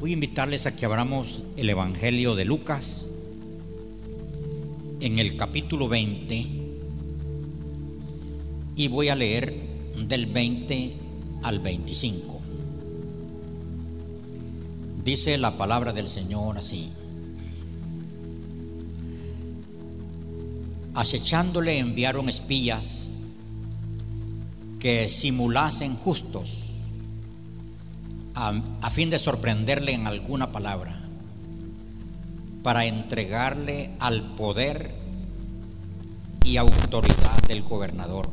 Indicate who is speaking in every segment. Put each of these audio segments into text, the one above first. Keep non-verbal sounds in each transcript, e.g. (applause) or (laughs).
Speaker 1: Voy a invitarles a que abramos el Evangelio de Lucas en el capítulo 20 y voy a leer del 20 al 25. Dice la palabra del Señor así. Acechándole enviaron espías que simulasen justos a, fin de sorprenderle en alguna palabra, para entregarle al poder y autoridad del gobernador.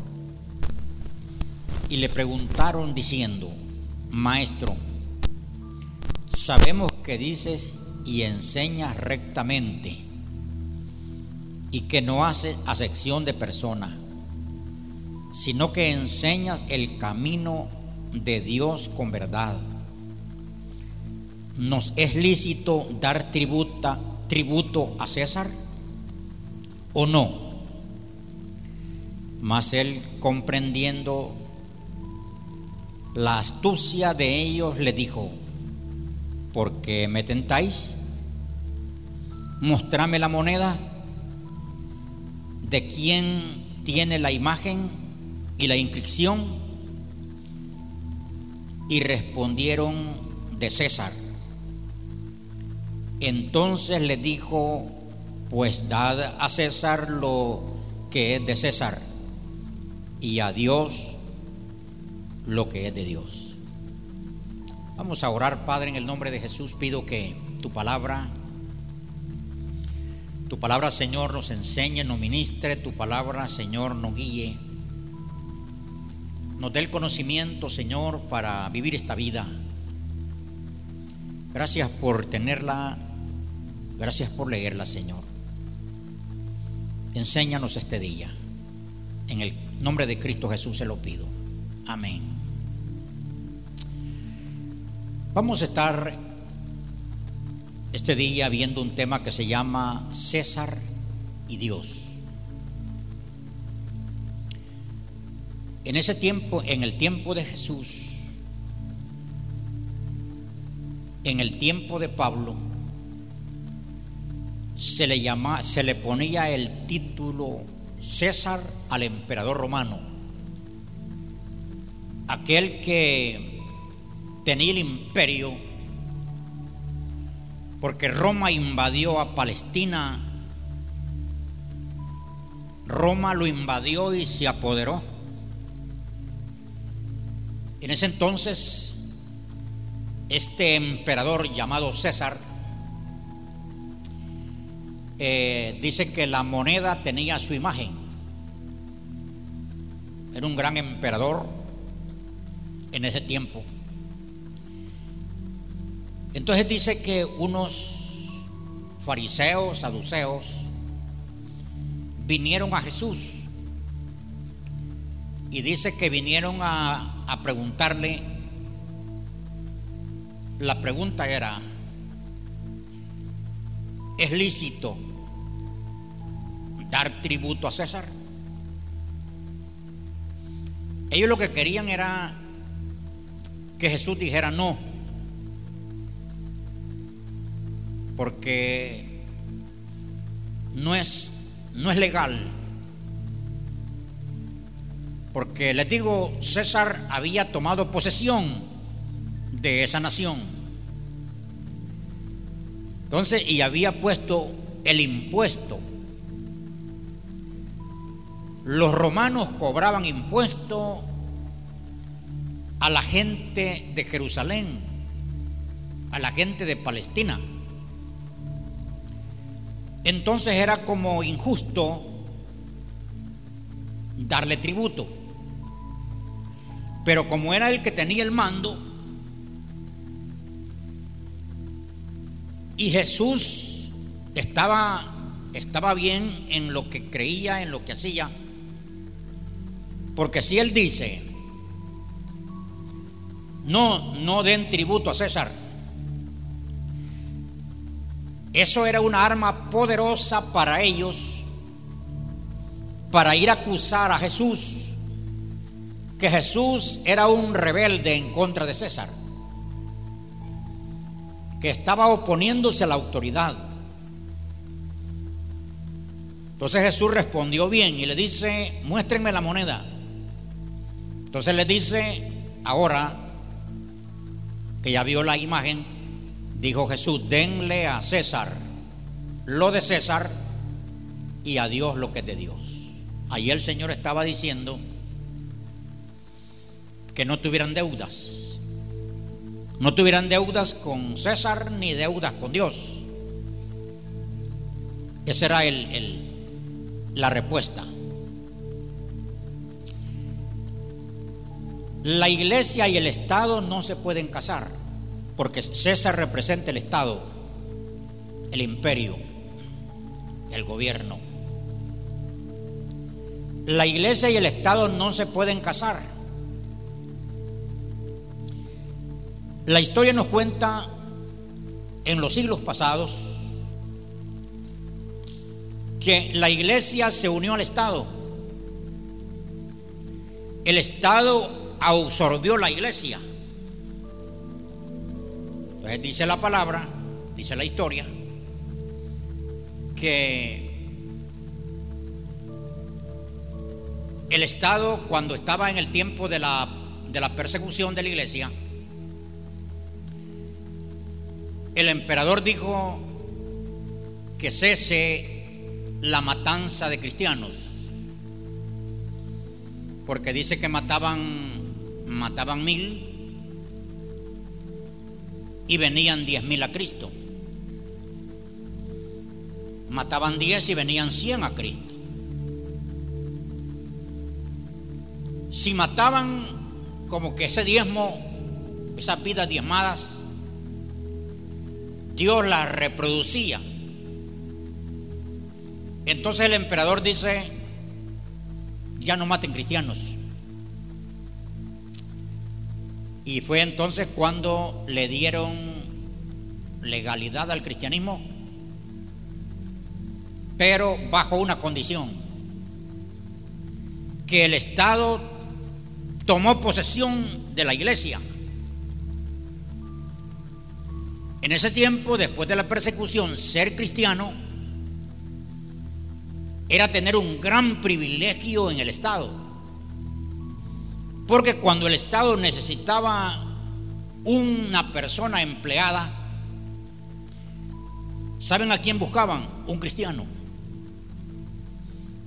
Speaker 1: Y le preguntaron diciendo, Maestro, sabemos que dices y enseñas rectamente y que no haces acepción de persona, sino que enseñas el camino de Dios con verdad ¿nos es lícito dar tributa, tributo a César o no? Mas él comprendiendo la astucia de ellos le dijo, ¿por qué me tentáis? Mostrame la moneda de quién tiene la imagen y la inscripción. Y respondieron de César. Entonces le dijo, pues dad a César lo que es de César y a Dios lo que es de Dios. Vamos a orar, Padre, en el nombre de Jesús. Pido que tu palabra, tu palabra, Señor, nos enseñe, nos ministre, tu palabra, Señor, nos guíe. Nos dé el conocimiento, Señor, para vivir esta vida. Gracias por tenerla Gracias por leerla, Señor. Enséñanos este día. En el nombre de Cristo Jesús se lo pido. Amén. Vamos a estar este día viendo un tema que se llama César y Dios. En ese tiempo, en el tiempo de Jesús, en el tiempo de Pablo, se le, llama, se le ponía el título César al emperador romano, aquel que tenía el imperio, porque Roma invadió a Palestina, Roma lo invadió y se apoderó. En ese entonces, este emperador llamado César, eh, dice que la moneda tenía su imagen. Era un gran emperador en ese tiempo. Entonces dice que unos fariseos, saduceos, vinieron a Jesús y dice que vinieron a, a preguntarle, la pregunta era, ¿Es lícito dar tributo a César? Ellos lo que querían era que Jesús dijera no, porque no es, no es legal. Porque les digo, César había tomado posesión de esa nación. Entonces, y había puesto el impuesto. Los romanos cobraban impuesto a la gente de Jerusalén, a la gente de Palestina. Entonces era como injusto darle tributo. Pero como era el que tenía el mando, Y Jesús estaba, estaba bien en lo que creía, en lo que hacía. Porque si él dice, no, no den tributo a César. Eso era una arma poderosa para ellos para ir a acusar a Jesús que Jesús era un rebelde en contra de César estaba oponiéndose a la autoridad. Entonces Jesús respondió bien y le dice, muéstrenme la moneda. Entonces le dice, ahora que ya vio la imagen, dijo Jesús, denle a César lo de César y a Dios lo que es de Dios. Ahí el Señor estaba diciendo que no tuvieran deudas. No tuvieran deudas con César ni deudas con Dios. Esa era el, la respuesta. La iglesia y el Estado no se pueden casar, porque César representa el Estado, el imperio, el gobierno. La iglesia y el Estado no se pueden casar. La historia nos cuenta en los siglos pasados que la iglesia se unió al Estado. El Estado absorbió la iglesia. Entonces dice la palabra, dice la historia, que el Estado cuando estaba en el tiempo de la, de la persecución de la iglesia, el emperador dijo que cese la matanza de cristianos. Porque dice que mataban, mataban mil y venían diez mil a Cristo. Mataban diez y venían cien a Cristo. Si mataban como que ese diezmo, esas vidas diezmadas, Dios las reproducía entonces el emperador dice, ya no maten cristianos. Y fue entonces cuando le dieron legalidad al cristianismo, pero bajo una condición, que el Estado tomó posesión de la iglesia. En ese tiempo, después de la persecución, ser cristiano era tener un gran privilegio en el Estado. Porque cuando el Estado necesitaba una persona empleada, ¿saben a quién buscaban? Un cristiano.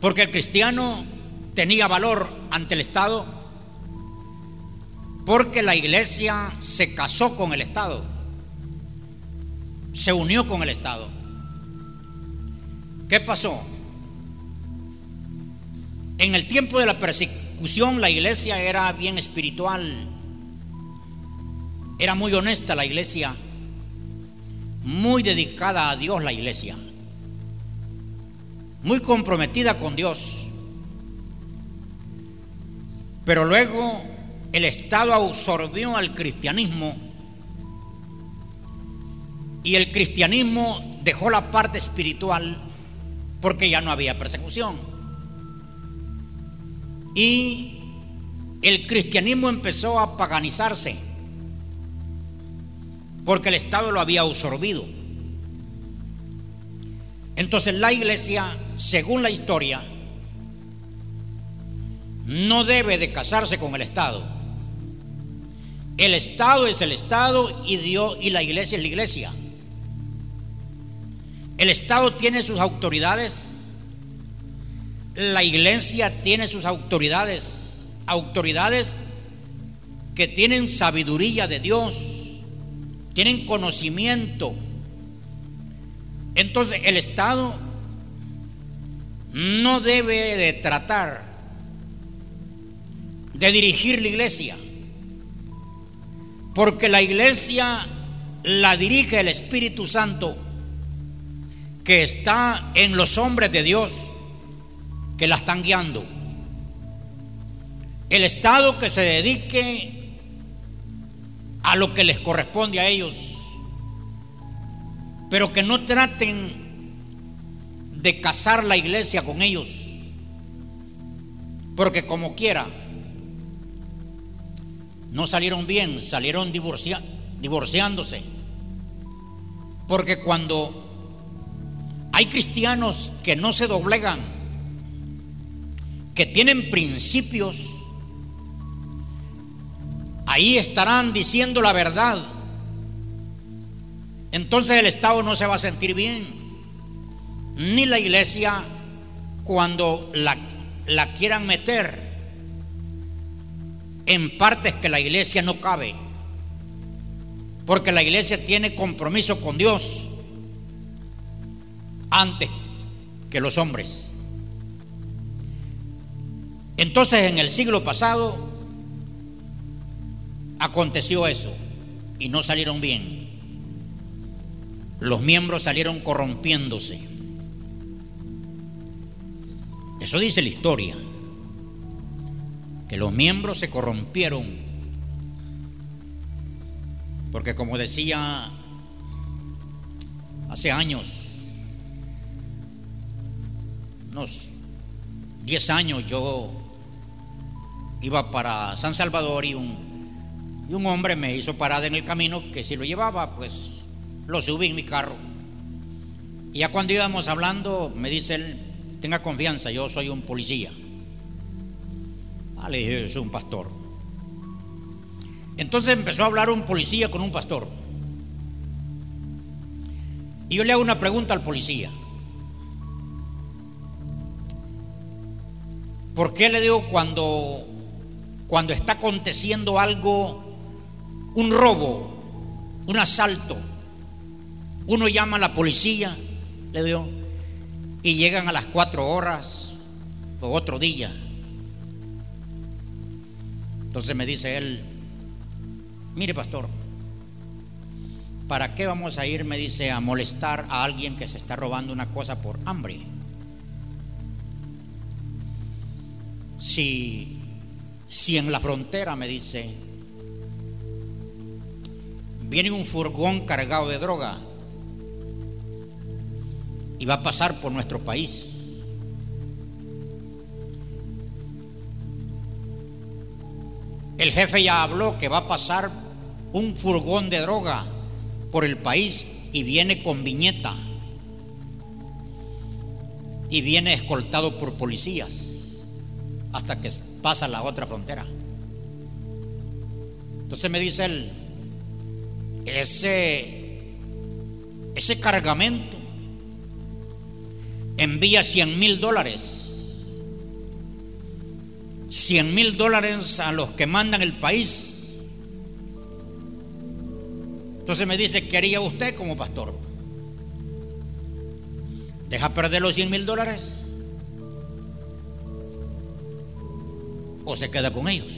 Speaker 1: Porque el cristiano tenía valor ante el Estado porque la iglesia se casó con el Estado, se unió con el Estado. ¿Qué pasó? En el tiempo de la persecución la iglesia era bien espiritual, era muy honesta la iglesia, muy dedicada a Dios la iglesia, muy comprometida con Dios. Pero luego el Estado absorbió al cristianismo y el cristianismo dejó la parte espiritual porque ya no había persecución. Y el cristianismo empezó a paganizarse porque el Estado lo había absorbido. Entonces la iglesia, según la historia, no debe de casarse con el Estado. El Estado es el Estado y Dios y la iglesia es la iglesia. El Estado tiene sus autoridades. La iglesia tiene sus autoridades, autoridades que tienen sabiduría de Dios, tienen conocimiento. Entonces el Estado no debe de tratar de dirigir la iglesia, porque la iglesia la dirige el Espíritu Santo que está en los hombres de Dios que la están guiando. El Estado que se dedique a lo que les corresponde a ellos, pero que no traten de casar la iglesia con ellos, porque como quiera, no salieron bien, salieron divorciándose. Porque cuando hay cristianos que no se doblegan, que tienen principios, ahí estarán diciendo la verdad. Entonces el Estado no se va a sentir bien, ni la iglesia cuando la, la quieran meter en partes que la iglesia no cabe. Porque la iglesia tiene compromiso con Dios antes que los hombres. Entonces en el siglo pasado aconteció eso y no salieron bien. Los miembros salieron corrompiéndose. Eso dice la historia, que los miembros se corrompieron, porque como decía hace años, unos 10 años yo iba para San Salvador y un, y un hombre me hizo parada en el camino que si lo llevaba, pues lo subí en mi carro. Y ya cuando íbamos hablando, me dice él, tenga confianza, yo soy un policía. Ah, le dije, yo soy un pastor. Entonces empezó a hablar un policía con un pastor. Y yo le hago una pregunta al policía. ¿Por qué le digo cuando, cuando está aconteciendo algo, un robo, un asalto, uno llama a la policía, le digo, y llegan a las cuatro horas o otro día? Entonces me dice él, mire pastor, ¿para qué vamos a ir, me dice, a molestar a alguien que se está robando una cosa por hambre? Si, si en la frontera, me dice, viene un furgón cargado de droga y va a pasar por nuestro país. El jefe ya habló que va a pasar un furgón de droga por el país y viene con viñeta y viene escoltado por policías hasta que pasa la otra frontera. Entonces me dice él, ese, ese cargamento envía 100 mil dólares. 100 mil dólares a los que mandan el país. Entonces me dice, ¿qué haría usted como pastor? ¿Deja perder los 100 mil dólares? O se queda con ellos.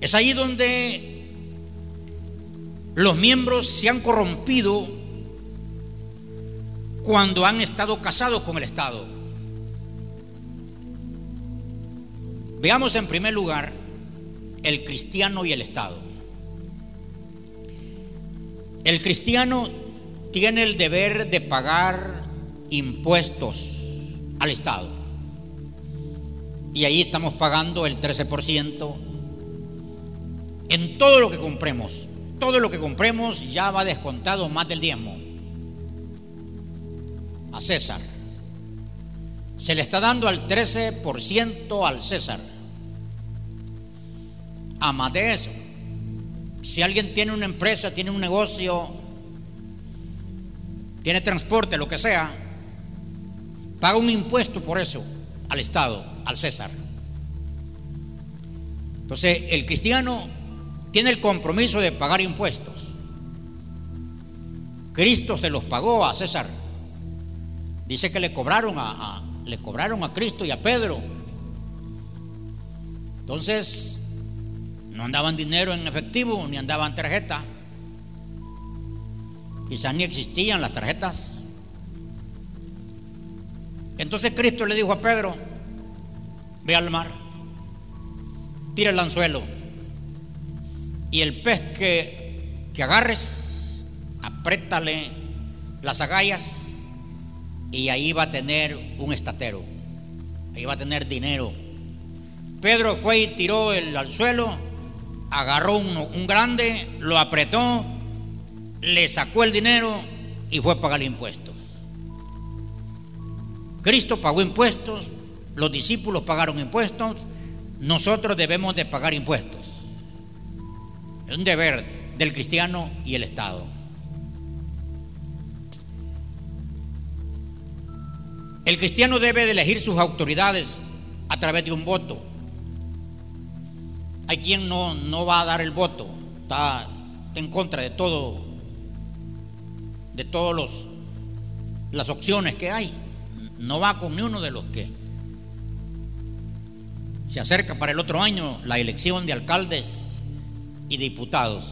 Speaker 1: Es ahí donde los miembros se han corrompido cuando han estado casados con el Estado. Veamos en primer lugar el cristiano y el Estado. El cristiano tiene el deber de pagar impuestos al Estado. Y ahí estamos pagando el 13% en todo lo que compremos. Todo lo que compremos ya va descontado más del diezmo. A César. Se le está dando al 13% al César. A de eso. Si alguien tiene una empresa, tiene un negocio, tiene transporte, lo que sea, paga un impuesto por eso al Estado al César. Entonces, el cristiano tiene el compromiso de pagar impuestos. Cristo se los pagó a César. Dice que le cobraron a, le cobraron a Cristo y a Pedro. Entonces, no andaban dinero en efectivo ni andaban tarjeta. Quizás ni existían las tarjetas. Entonces Cristo le dijo a Pedro, ve al mar, tira el anzuelo y el pez que, que agarres, apriétale las agallas y ahí va a tener un estatero, ahí va a tener dinero. Pedro fue y tiró el anzuelo, agarró un, un grande, lo apretó le sacó el dinero y fue a pagar impuestos. Cristo pagó impuestos, los discípulos pagaron impuestos, nosotros debemos de pagar impuestos. Es un deber del cristiano y el Estado. El cristiano debe de elegir sus autoridades a través de un voto. Hay quien no, no va a dar el voto, está, en contra de todo, de todas las opciones que hay. No va con ni uno de los que se acerca para el otro año la elección de alcaldes y diputados.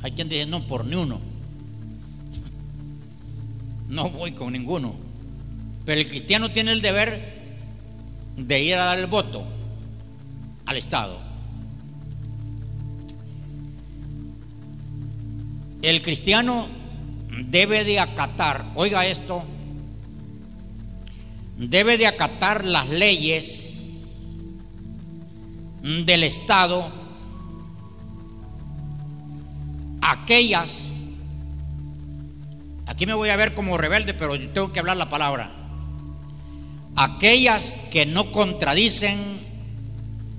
Speaker 1: Hay quien dice, no, por ni uno. (laughs) No voy con ninguno. Pero el cristiano tiene el deber de ir a dar el voto al Estado. El cristiano debe de acatar, oiga esto, debe de acatar las leyes del Estado, aquellas, aquí me voy a ver como rebelde, pero yo tengo que hablar la palabra, aquellas que no contradicen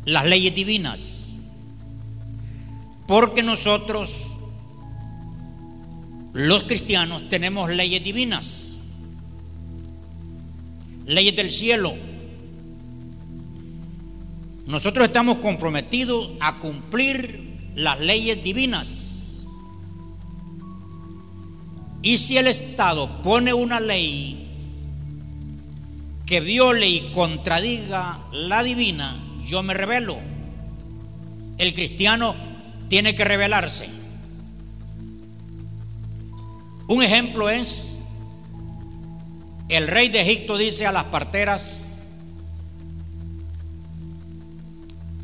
Speaker 1: las leyes divinas, porque nosotros los cristianos tenemos leyes divinas, leyes del cielo. Nosotros estamos comprometidos a cumplir las leyes divinas. Y si el Estado pone una ley que viole y contradiga la divina, yo me revelo. El cristiano tiene que rebelarse. Un ejemplo es, el rey de Egipto dice a las parteras,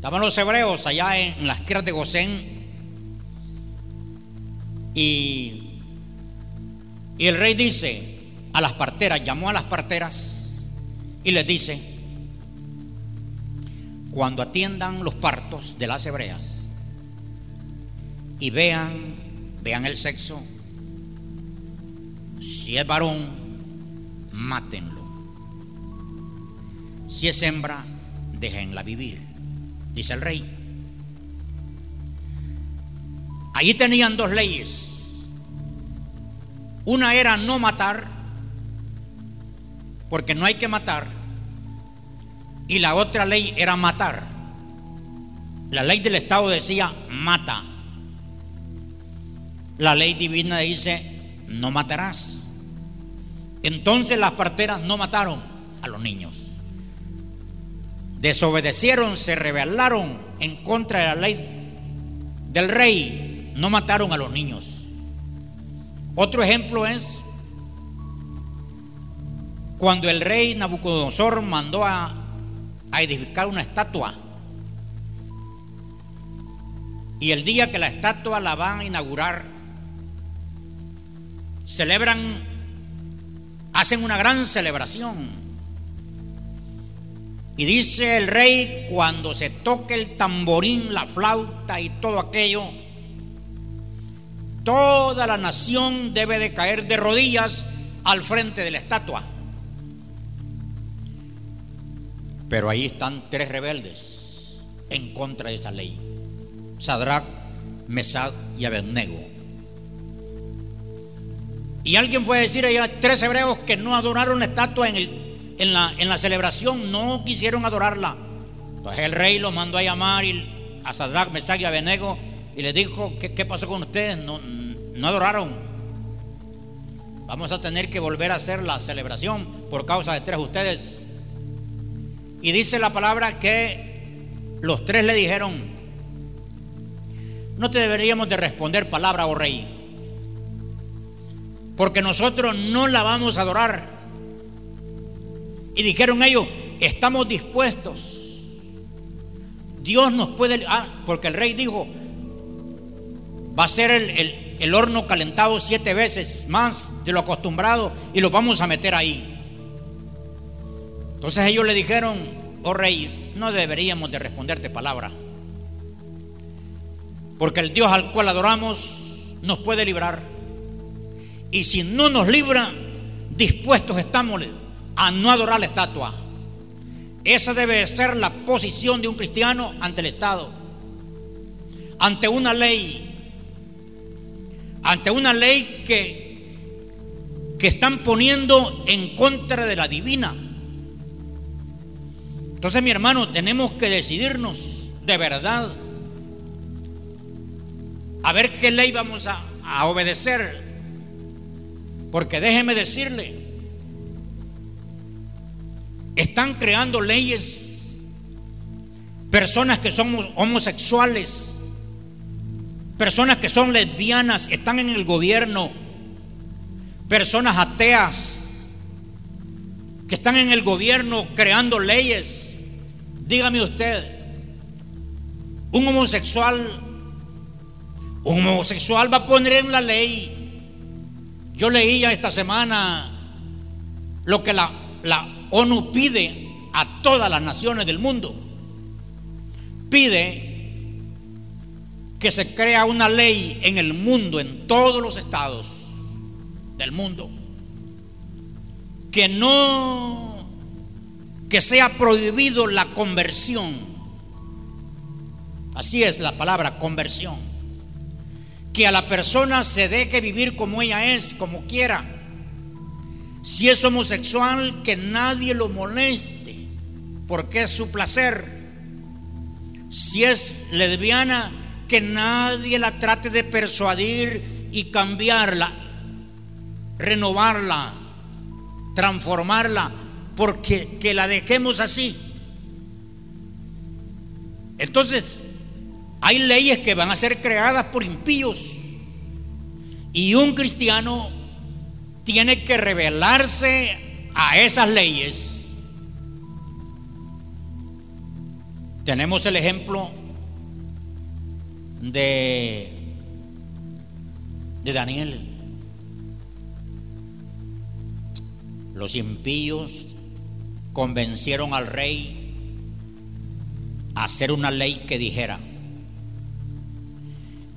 Speaker 1: estaban los hebreos allá en, las tierras de Gosén, y, el rey dice a las parteras, llamó a las parteras y les dice, cuando atiendan los partos de las hebreas y vean, vean el sexo, si es varón, mátenlo. Si es hembra, déjenla vivir, dice el rey. Allí tenían dos leyes. Una era no matar, porque no hay que matar. Y la otra ley era matar. La ley del Estado decía mata. La ley divina dice no matarás. Entonces las parteras no mataron a los niños. Desobedecieron, se rebelaron en contra de la ley del rey. No mataron a los niños. Otro ejemplo es cuando el rey Nabucodonosor mandó a, a edificar una estatua. Y el día que la estatua la van a inaugurar, celebran hacen una gran celebración. Y dice el rey, cuando se toque el tamborín, la flauta y todo aquello, toda la nación debe de caer de rodillas al frente de la estatua. Pero ahí están tres rebeldes en contra de esa ley. Sadrach, Mesad y Abednego. Y alguien puede decir, hay tres hebreos que no adoraron la estatua en, el, en, la, en la celebración, no quisieron adorarla. Entonces el rey los mandó a llamar a Sadrach, Mesach y Abednego y les dijo, ¿qué, pasó con ustedes? No, no adoraron. Vamos a tener que volver a hacer la celebración por causa de tres ustedes. Y dice la palabra que los tres le dijeron, no te deberíamos de responder palabra, oh rey porque nosotros no la vamos a adorar. Y dijeron ellos, estamos dispuestos. Dios nos puede, ah, porque el rey dijo, va a ser el, el horno calentado siete veces más de lo acostumbrado y lo vamos a meter ahí. Entonces ellos le dijeron, oh rey, no deberíamos de responderte palabra, porque el Dios al cual adoramos nos puede librar. Y si no nos libra, dispuestos estamos a no adorar la estatua. Esa debe ser la posición de un cristiano ante el Estado, ante una ley, ante una ley que, que están poniendo en contra de la divina. Entonces, mi hermano, tenemos que decidirnos de verdad a ver qué ley vamos a, a obedecer. Porque déjeme decirle, están creando leyes, personas que son homosexuales, personas que son lesbianas, están en el gobierno, personas ateas, que están en el gobierno creando leyes. Dígame usted, un homosexual, un homosexual va a poner en la ley. Yo leía esta semana lo que la, la ONU pide a todas las naciones del mundo, pide que se crea una ley en el mundo, en todos los estados del mundo, que no, que sea prohibido la conversión. Así es la palabra conversión. Que a la persona se deje vivir como ella es, como quiera si es homosexual, que nadie lo moleste, porque es su placer. Si es lesbiana, que nadie la trate de persuadir y cambiarla, renovarla, transformarla, porque que la dejemos así. Entonces, hay leyes que van a ser creadas por impíos. Y un cristiano tiene que revelarse a esas leyes. Tenemos el ejemplo de, de Daniel. Los impíos convencieron al rey a hacer una ley que dijera,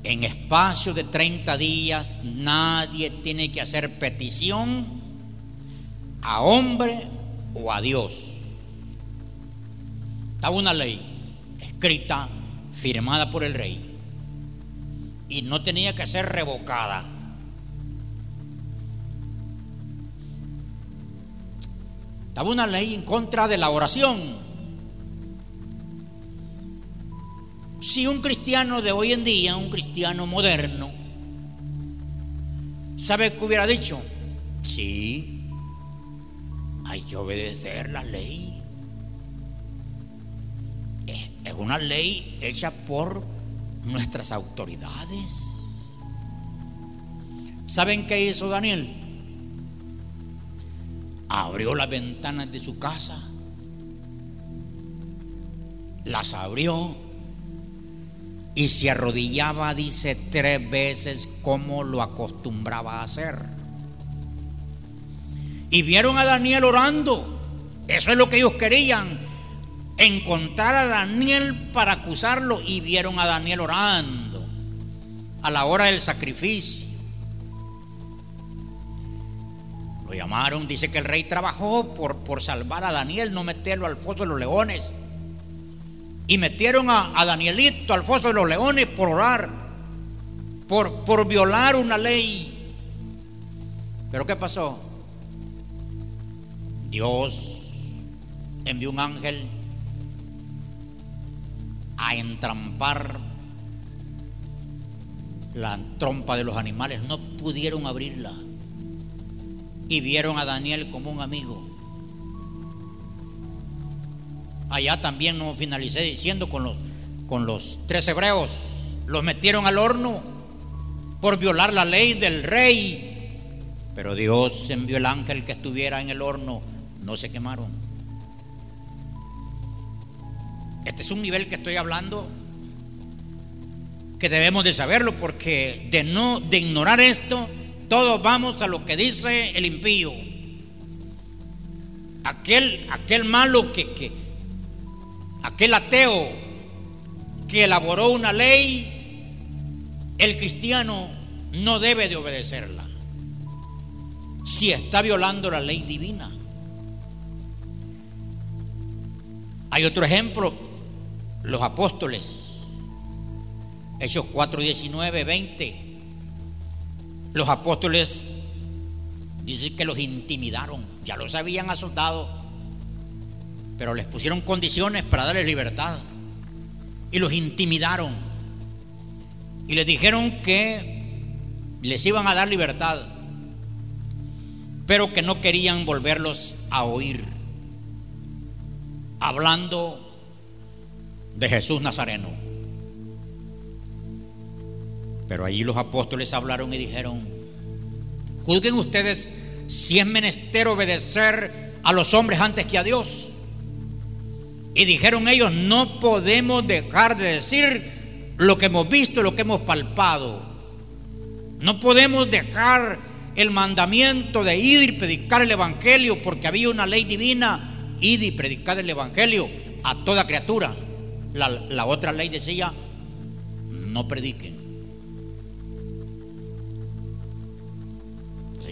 Speaker 1: en espacio de 30 días nadie tiene que hacer petición a hombre o a Dios. Estaba una ley escrita, firmada por el rey, y no tenía que ser revocada. Estaba una ley en contra de la oración. Si un cristiano de hoy en día, un cristiano moderno, ¿sabe qué hubiera dicho? Sí, hay que obedecer la ley. Es una ley hecha por nuestras autoridades. ¿Saben qué hizo Daniel? Abrió las ventanas de su casa, las abrió y se arrodillaba, dice, tres veces como lo acostumbraba a hacer. Y vieron a Daniel orando. Eso es lo que ellos querían. Encontrar a Daniel para acusarlo. Y vieron a Daniel orando a la hora del sacrificio. Lo llamaron, dice que el rey trabajó por, por salvar a Daniel, no meterlo al foso de los leones y metieron a, Danielito al foso de los leones por orar, por, por violar una ley. Pero ¿qué pasó? Dios envió un ángel a entrampar la trompa de los animales. No pudieron abrirla. Y vieron a Daniel como un amigo. Allá también no finalicé diciendo con los, con los tres hebreos. Los metieron al horno por violar la ley del rey. Pero Dios envió el ángel que estuviera en el horno. No se quemaron. Este es un nivel que estoy hablando que debemos de saberlo porque de no de ignorar esto todos vamos a lo que dice el impío aquel aquel malo que, que, aquel ateo que elaboró una ley, el cristiano no debe de obedecerla. si está violando la ley divina. Hay otro ejemplo, los apóstoles, Hechos 4, 19, 20. Los apóstoles dicen que los intimidaron, ya los habían asustado, pero les pusieron condiciones para darles libertad y los intimidaron y les dijeron que les iban a dar libertad, pero que no querían volverlos a oír hablando de Jesús Nazareno. Pero allí los apóstoles hablaron y dijeron, juzguen ustedes si es menester obedecer a los hombres antes que a Dios. Y dijeron ellos, no podemos dejar de decir lo que hemos visto, lo que hemos palpado. No podemos dejar el mandamiento de ir y predicar el Evangelio porque había una ley divina, ir y predicar el Evangelio a toda criatura. La, la otra ley decía, no prediquen.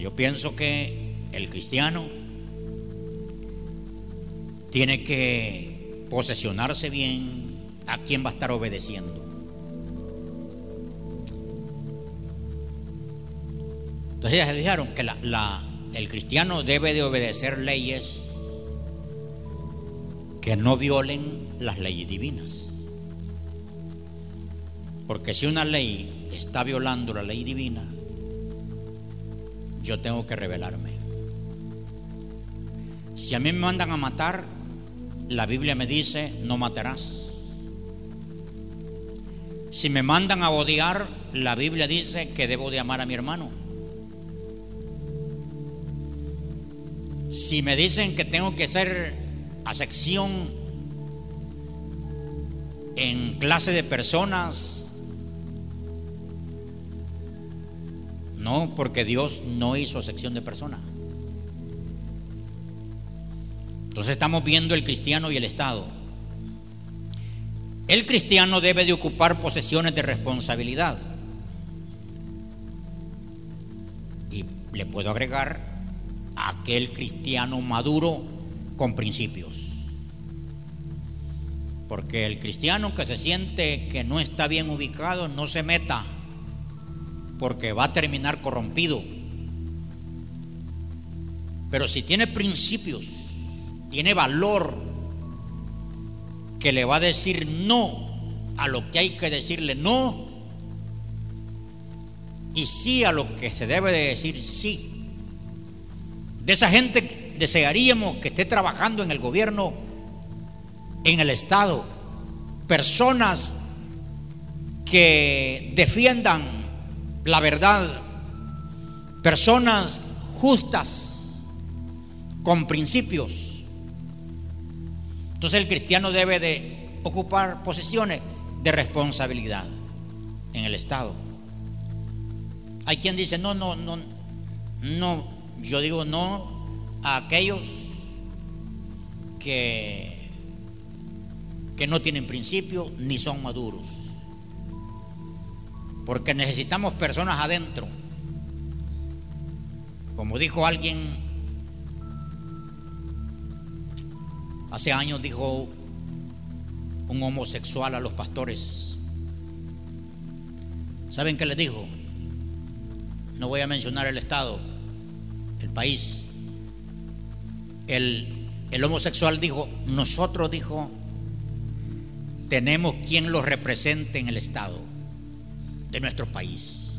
Speaker 1: yo pienso que el cristiano tiene que posesionarse bien a quién va a estar obedeciendo. Entonces ellas dijeron que el cristiano debe de obedecer leyes que no violen las leyes divinas. Porque si una ley está violando la ley divina, yo tengo que rebelarme. Si a mí me mandan a matar, la Biblia me dice, no matarás. Si me mandan a odiar, la Biblia dice que debo de amar a mi hermano. Si me dicen que tengo que ser a sección en clase de personas No, porque Dios no hizo sección de personas. Entonces estamos viendo el cristiano y el Estado. El cristiano debe de ocupar posesiones de responsabilidad. Y le puedo agregar aquel cristiano maduro con principios. Porque el cristiano que se siente que no está bien ubicado no se meta porque va a terminar corrompido. Pero si tiene principios, tiene valor, que le va a decir no a lo que hay que decirle no, y sí a lo que se debe de decir sí. De esa gente desearíamos que esté trabajando en el gobierno, en el Estado, personas que defiendan la verdad, personas justas, con principios. Entonces el cristiano debe de ocupar posiciones de responsabilidad en el Estado. Hay quien dice, no, no, no, no, yo digo no a aquellos que, que no tienen principio ni son maduros porque necesitamos personas adentro. Como dijo alguien, hace años dijo un homosexual a los pastores. ¿Saben qué les dijo? No voy a mencionar el estado, el país. El, el homosexual dijo, nosotros dijo, tenemos quien los represente en el estado de nuestro país.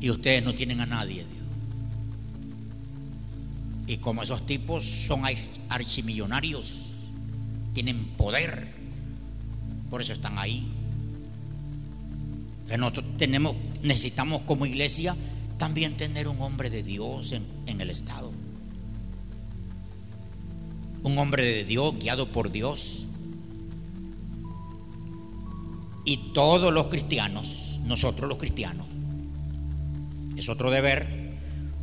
Speaker 1: Y ustedes no tienen a nadie, Dios. Y como esos tipos son archimillonarios, tienen poder, por eso están ahí. nosotros tenemos, necesitamos como iglesia también tener un hombre de Dios en, en el Estado. Un hombre de Dios guiado por Dios. Y todos los cristianos nosotros los cristianos. Es otro deber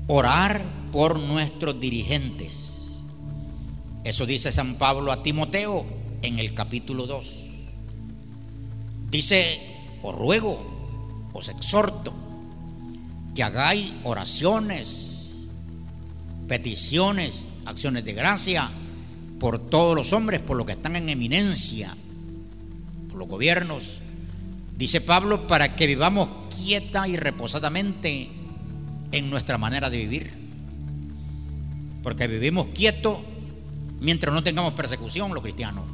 Speaker 1: orar por nuestros dirigentes. Eso dice San Pablo a Timoteo en el capítulo 2. Dice, os ruego, os exhorto, que hagáis oraciones peticiones, acciones de gracia por todos los hombres, por los que están en eminencia, por los gobiernos. Dice Pablo, para que vivamos quieta y reposadamente en nuestra manera de vivir. Porque vivimos quietos mientras no tengamos persecución los cristianos.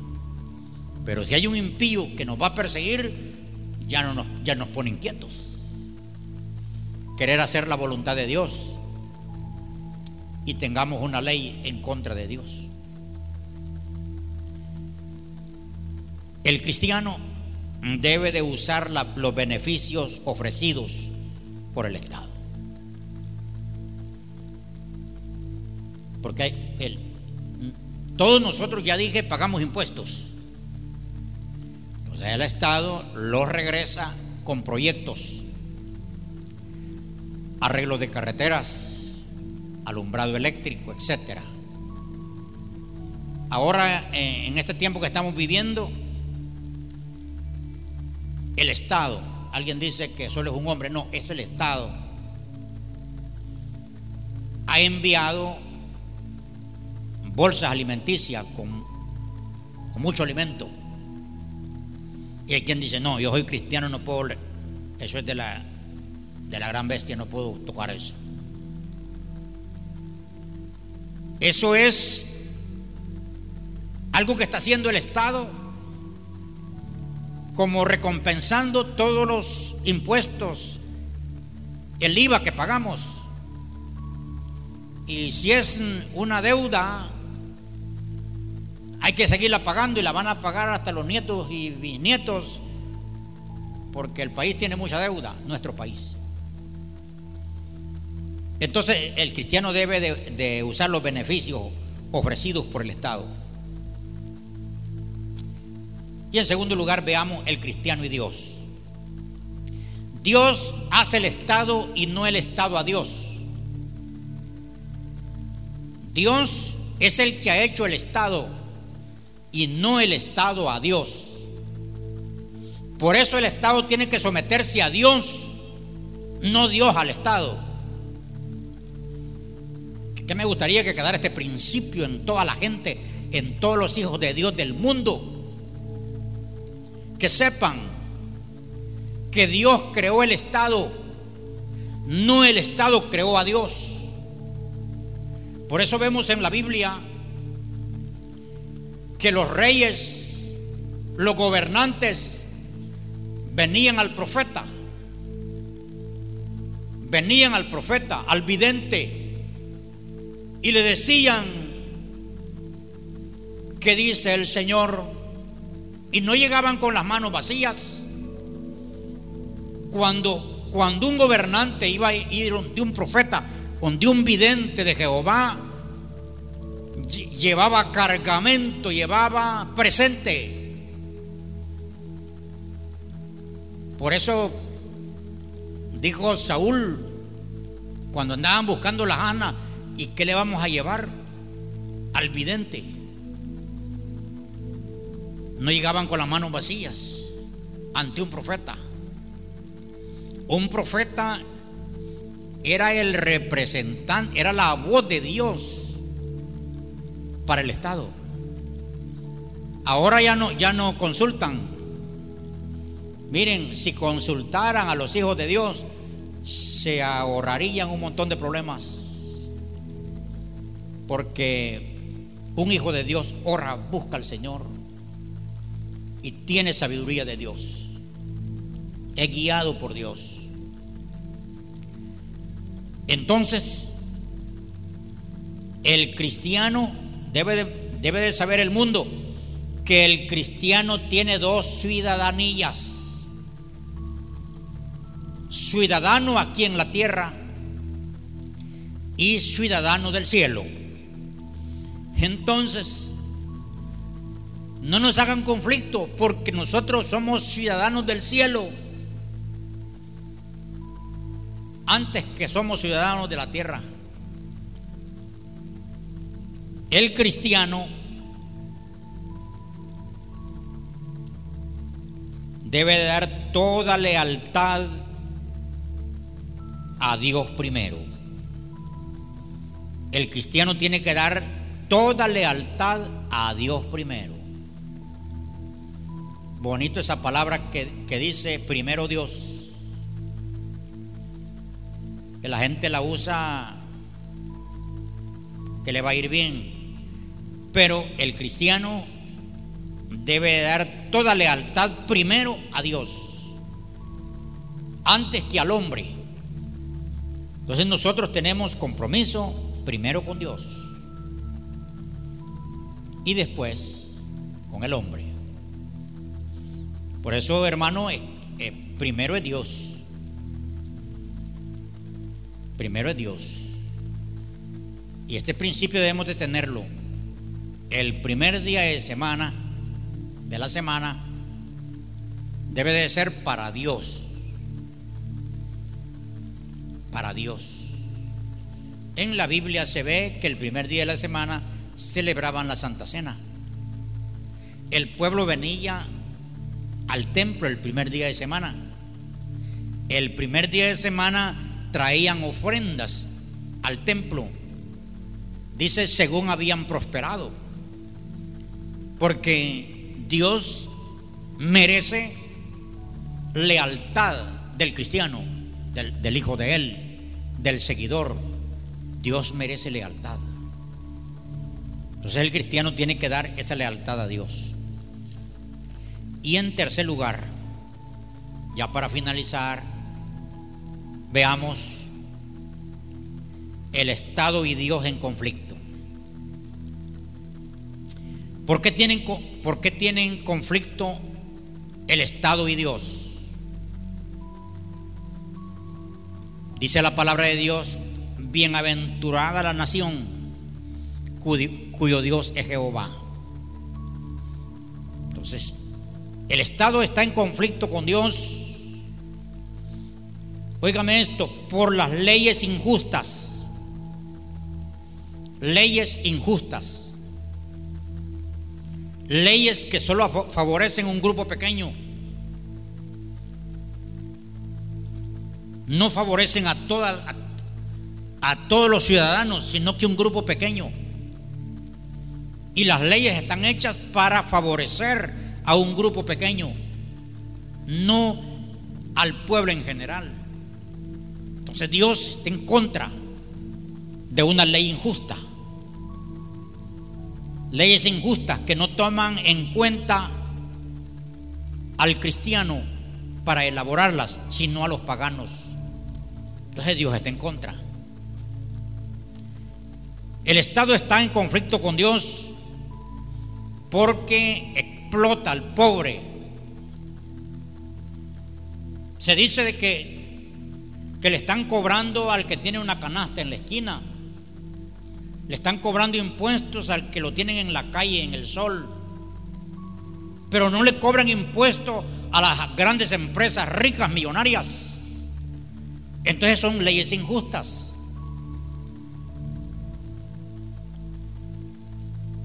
Speaker 1: Pero si hay un impío que nos va a perseguir, ya, no nos, ya nos ponen quietos. Querer hacer la voluntad de Dios y tengamos una ley en contra de Dios. El cristiano debe de usar los beneficios ofrecidos por el Estado. Porque el, todos nosotros, ya dije, pagamos impuestos. Sea, el Estado los regresa con proyectos, arreglo de carreteras, alumbrado eléctrico, etcétera. Ahora, eh, en este tiempo que estamos viviendo, el Estado, alguien dice que solo es un hombre, no, es el Estado, ha enviado bolsas alimenticias con, mucho alimento. Y hay quien dice, no, yo soy cristiano, no puedo, eso es de la, de la gran bestia, no puedo tocar eso. Eso es algo que está haciendo el Estado como recompensando todos los impuestos, el IVA que pagamos. Y si es una deuda, hay que seguirla pagando y la van a pagar hasta los nietos y bisnietos, porque el país tiene mucha deuda, nuestro país. Entonces el cristiano debe de, usar los beneficios ofrecidos por el Estado. Y en segundo lugar veamos el cristiano y Dios. Dios hace el Estado y no el Estado a Dios. Dios es el que ha hecho el Estado y no el Estado a Dios. Por eso el Estado tiene que someterse a Dios, no Dios al Estado. Que me gustaría que quedara este principio en toda la gente, en todos los hijos de Dios del mundo que sepan que Dios creó el Estado, no el Estado creó a Dios. Por eso vemos en la Biblia que los reyes, los gobernantes, venían al profeta, venían al profeta, al vidente, y le decían, que dice el Señor y no llegaban con las manos vacías. Cuando, cuando un gobernante iba a ir de un profeta, de un vidente de Jehová, llevaba cargamento, llevaba presente. Por eso dijo Saúl, cuando andaban buscando las Ana, ¿y qué le vamos a llevar? Al vidente no llegaban con las manos vacías ante un profeta. Un profeta era el representante, era la voz de Dios para el Estado. Ahora ya no, ya no consultan. Miren, si consultaran a los hijos de Dios, se ahorrarían un montón de problemas. Porque un hijo de Dios ora, busca al Señor y tiene sabiduría de Dios. Es guiado por Dios. Entonces, el cristiano debe de, debe de saber el mundo que el cristiano tiene dos ciudadanías. Ciudadano aquí en la tierra y ciudadano del cielo. Entonces, no nos hagan conflicto porque nosotros somos ciudadanos del cielo antes que somos ciudadanos de la tierra. El cristiano debe dar toda lealtad a Dios primero. el cristiano tiene que dar toda lealtad a Dios primero. Bonito esa palabra que, que dice primero Dios. Que la gente la usa que le va a ir bien. Pero el cristiano debe dar toda lealtad primero a Dios, antes que al hombre. Entonces nosotros tenemos compromiso primero con Dios y después con el hombre. Por eso, hermano, eh, eh, primero es Dios. Primero es Dios. Y este principio debemos de tenerlo. El primer día de semana, de la semana, debe de ser para Dios. Para Dios. En la Biblia se ve que el primer día de la semana celebraban la Santa Cena. El pueblo venía al templo el primer día de semana. El primer día de semana traían ofrendas al templo. Dice, según habían prosperado. Porque Dios merece lealtad del cristiano, del, hijo de él, del seguidor. Dios merece lealtad. Entonces el cristiano tiene que dar esa lealtad a Dios. Y en tercer lugar, ya para finalizar, veamos el Estado y Dios en conflicto. ¿Por qué tienen, por qué tienen conflicto el Estado y Dios? Dice la palabra de Dios, bienaventurada la nación cuyo, Dios es Jehová. Entonces, el Estado está en conflicto con Dios. Óigame esto, por las leyes injustas. Leyes injustas. Leyes que solo favorecen un grupo pequeño. No favorecen a, toda, a todos los ciudadanos, sino que un grupo pequeño. Y las leyes están hechas para favorecer a un grupo pequeño, no al pueblo en general. Entonces Dios está en contra de una ley injusta. Leyes injustas que no toman en cuenta al cristiano para elaborarlas, sino a los paganos. Entonces Dios está en contra. El Estado está en conflicto con Dios porque explota al pobre. Se dice de que, que le están cobrando al que tiene una canasta en la esquina. Le están cobrando impuestos al que lo tienen en la calle, en el sol. Pero no le cobran impuestos a las grandes empresas ricas, millonarias. Entonces son leyes injustas.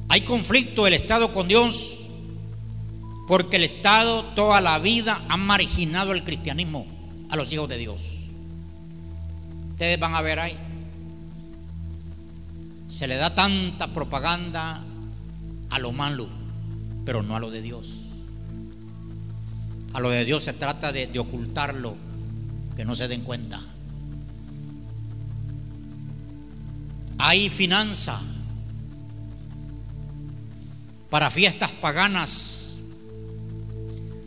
Speaker 1: Hay conflicto del Estado con Dios porque el Estado toda la vida ha marginado el cristianismo a los hijos de Dios. Ustedes van a ver ahí. Se le da tanta propaganda a lo malo, pero no a lo de Dios. A lo de Dios se trata de, de ocultarlo, que no se den cuenta. Hay finanza para fiestas paganas,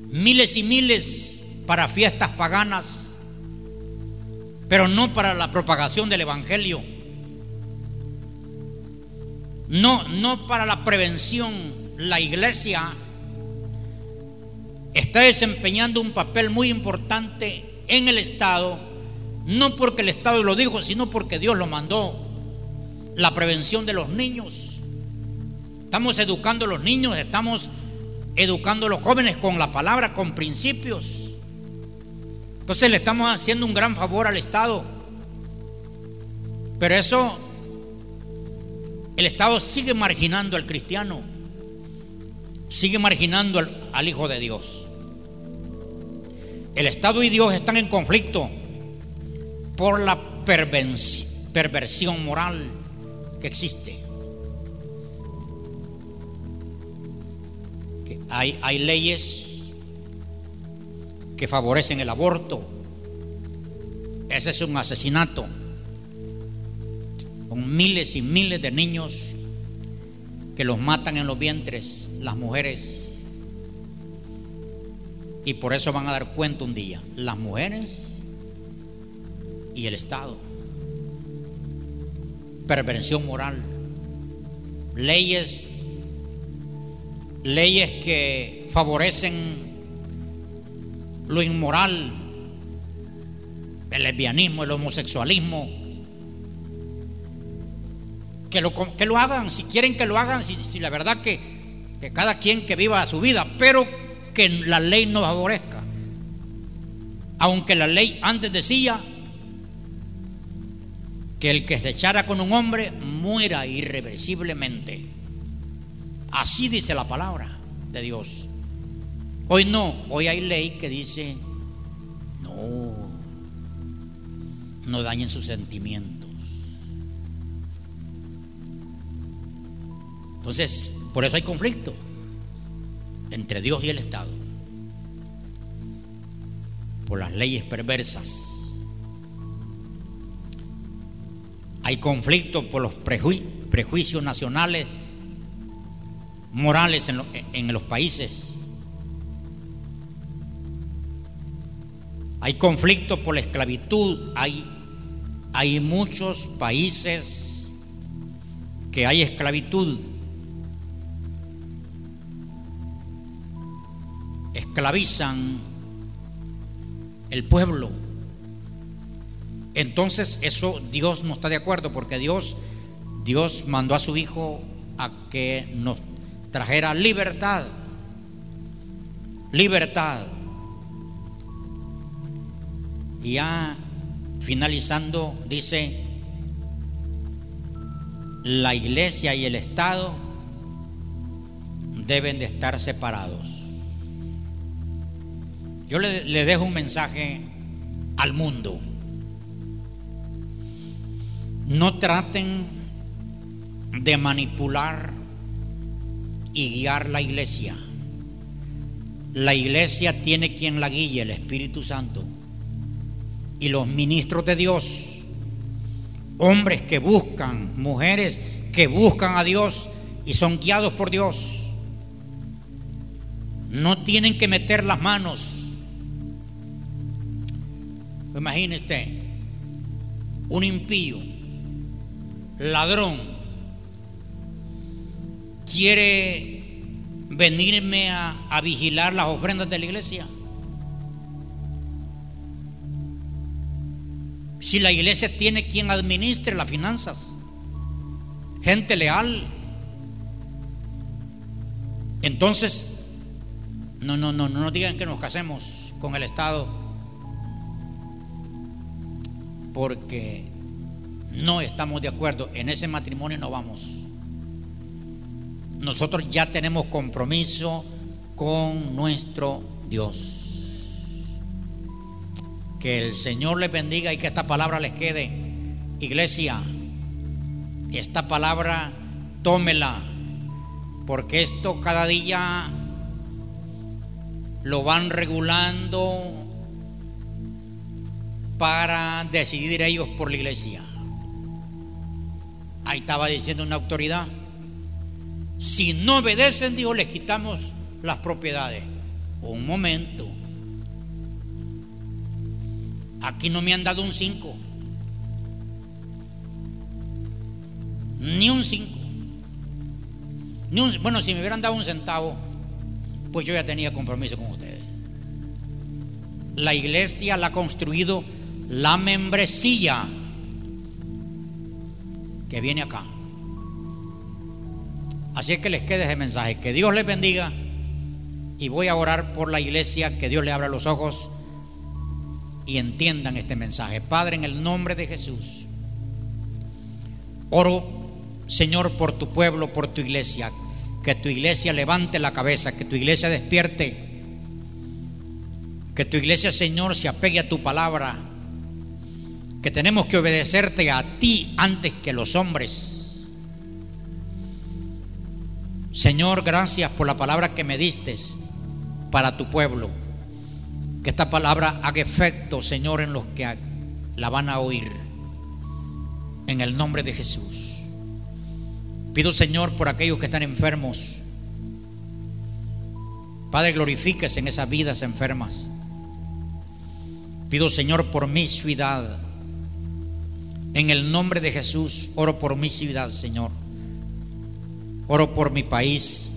Speaker 1: miles y miles para fiestas paganas, pero no para la propagación del Evangelio, no, no para la prevención. La iglesia está desempeñando un papel muy importante en el Estado, no porque el Estado lo dijo, sino porque Dios lo mandó. La prevención de los niños Estamos educando a los niños, estamos educando a los jóvenes con la palabra, con principios. Entonces le estamos haciendo un gran favor al Estado. Pero eso, el Estado sigue marginando al cristiano, sigue marginando al, Hijo de Dios. El Estado y Dios están en conflicto por la perversión moral que existe. Hay, hay leyes que favorecen el aborto. Ese es un asesinato. Con miles y miles de niños que los matan en los vientres, las mujeres. Y por eso van a dar cuenta un día, las mujeres y el Estado. Perversión moral. Leyes leyes que favorecen lo inmoral, el lesbianismo, el homosexualismo. Que lo, que lo hagan, si quieren que lo hagan, si, la verdad que, que cada quien que viva su vida, pero que la ley no favorezca. Aunque la ley antes decía que el que se echara con un hombre muera irreversiblemente. Así dice la palabra de Dios. Hoy no, hoy hay ley que dice, no, no dañen sus sentimientos. Entonces, por eso hay conflicto entre Dios y el Estado, por las leyes perversas Hay conflicto por los prejuicios nacionales, morales en, los países. Hay conflicto por la esclavitud. Hay, muchos países que hay esclavitud. Esclavizan el pueblo. Entonces eso Dios no está de acuerdo porque Dios, Dios mandó a su Hijo a que nos trajera libertad. Libertad. Y ya finalizando dice, la iglesia y el Estado deben de estar separados. Yo le, dejo un mensaje al mundo. No traten de manipular y guiar la iglesia. La iglesia tiene quien la guíe, el Espíritu Santo. Y los ministros de Dios, hombres que buscan, mujeres que buscan a Dios y son guiados por Dios, no tienen que meter las manos. Imagínese un impío ladrón quiere venirme a, vigilar las ofrendas de la iglesia? Si la iglesia tiene quien administre las finanzas, gente leal, entonces, no, no, no, no digan que nos casemos con el Estado, porque no estamos de acuerdo, en ese matrimonio no vamos. Nosotros ya tenemos compromiso con nuestro Dios. Que el Señor les bendiga y que esta palabra les quede. Iglesia, esta palabra tómela, porque esto cada día lo van regulando para decidir ellos por la iglesia. Ahí estaba diciendo una autoridad. Si no obedecen, dijo, les quitamos las propiedades. Un momento. Aquí no me han dado un 5. Ni un 5. Bueno, si me hubieran dado un centavo, pues yo ya tenía compromiso con ustedes. La iglesia la ha construido la membresía que viene acá. Así es que les quede ese mensaje. Que Dios les bendiga. Y voy a orar por la iglesia, que Dios le abra los ojos y entiendan este mensaje. Padre, en el nombre de Jesús, oro, Señor, por tu pueblo, por tu iglesia. Que tu iglesia levante la cabeza, que tu iglesia despierte. Que tu iglesia, Señor, se apegue a tu palabra que tenemos que obedecerte a ti antes que los hombres. Señor, gracias por la palabra que me diste para tu pueblo. Que esta palabra haga efecto, Señor, en los que la van a oír. En el nombre de Jesús. Pido, Señor, por aquellos que están enfermos. Padre, glorifíquese en esas vidas enfermas. Pido, Señor, por mi ciudad. En el nombre de Jesús, oro por mi ciudad, Señor. Oro por mi país.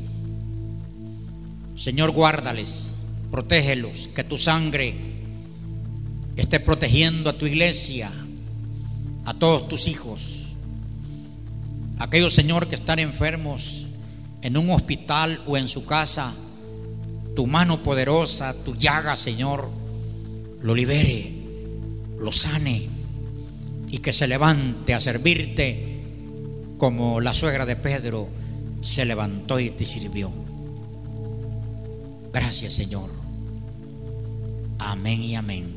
Speaker 1: Señor, guárdales, protégelos, que tu sangre esté protegiendo a tu iglesia, a todos tus hijos. Aquellos, Señor, que están enfermos en un hospital o en su casa, tu mano poderosa, tu llaga, Señor, lo libere, lo sane y que se levante a servirte como la suegra de Pedro se levantó y te sirvió. Gracias Señor. Amén y amén.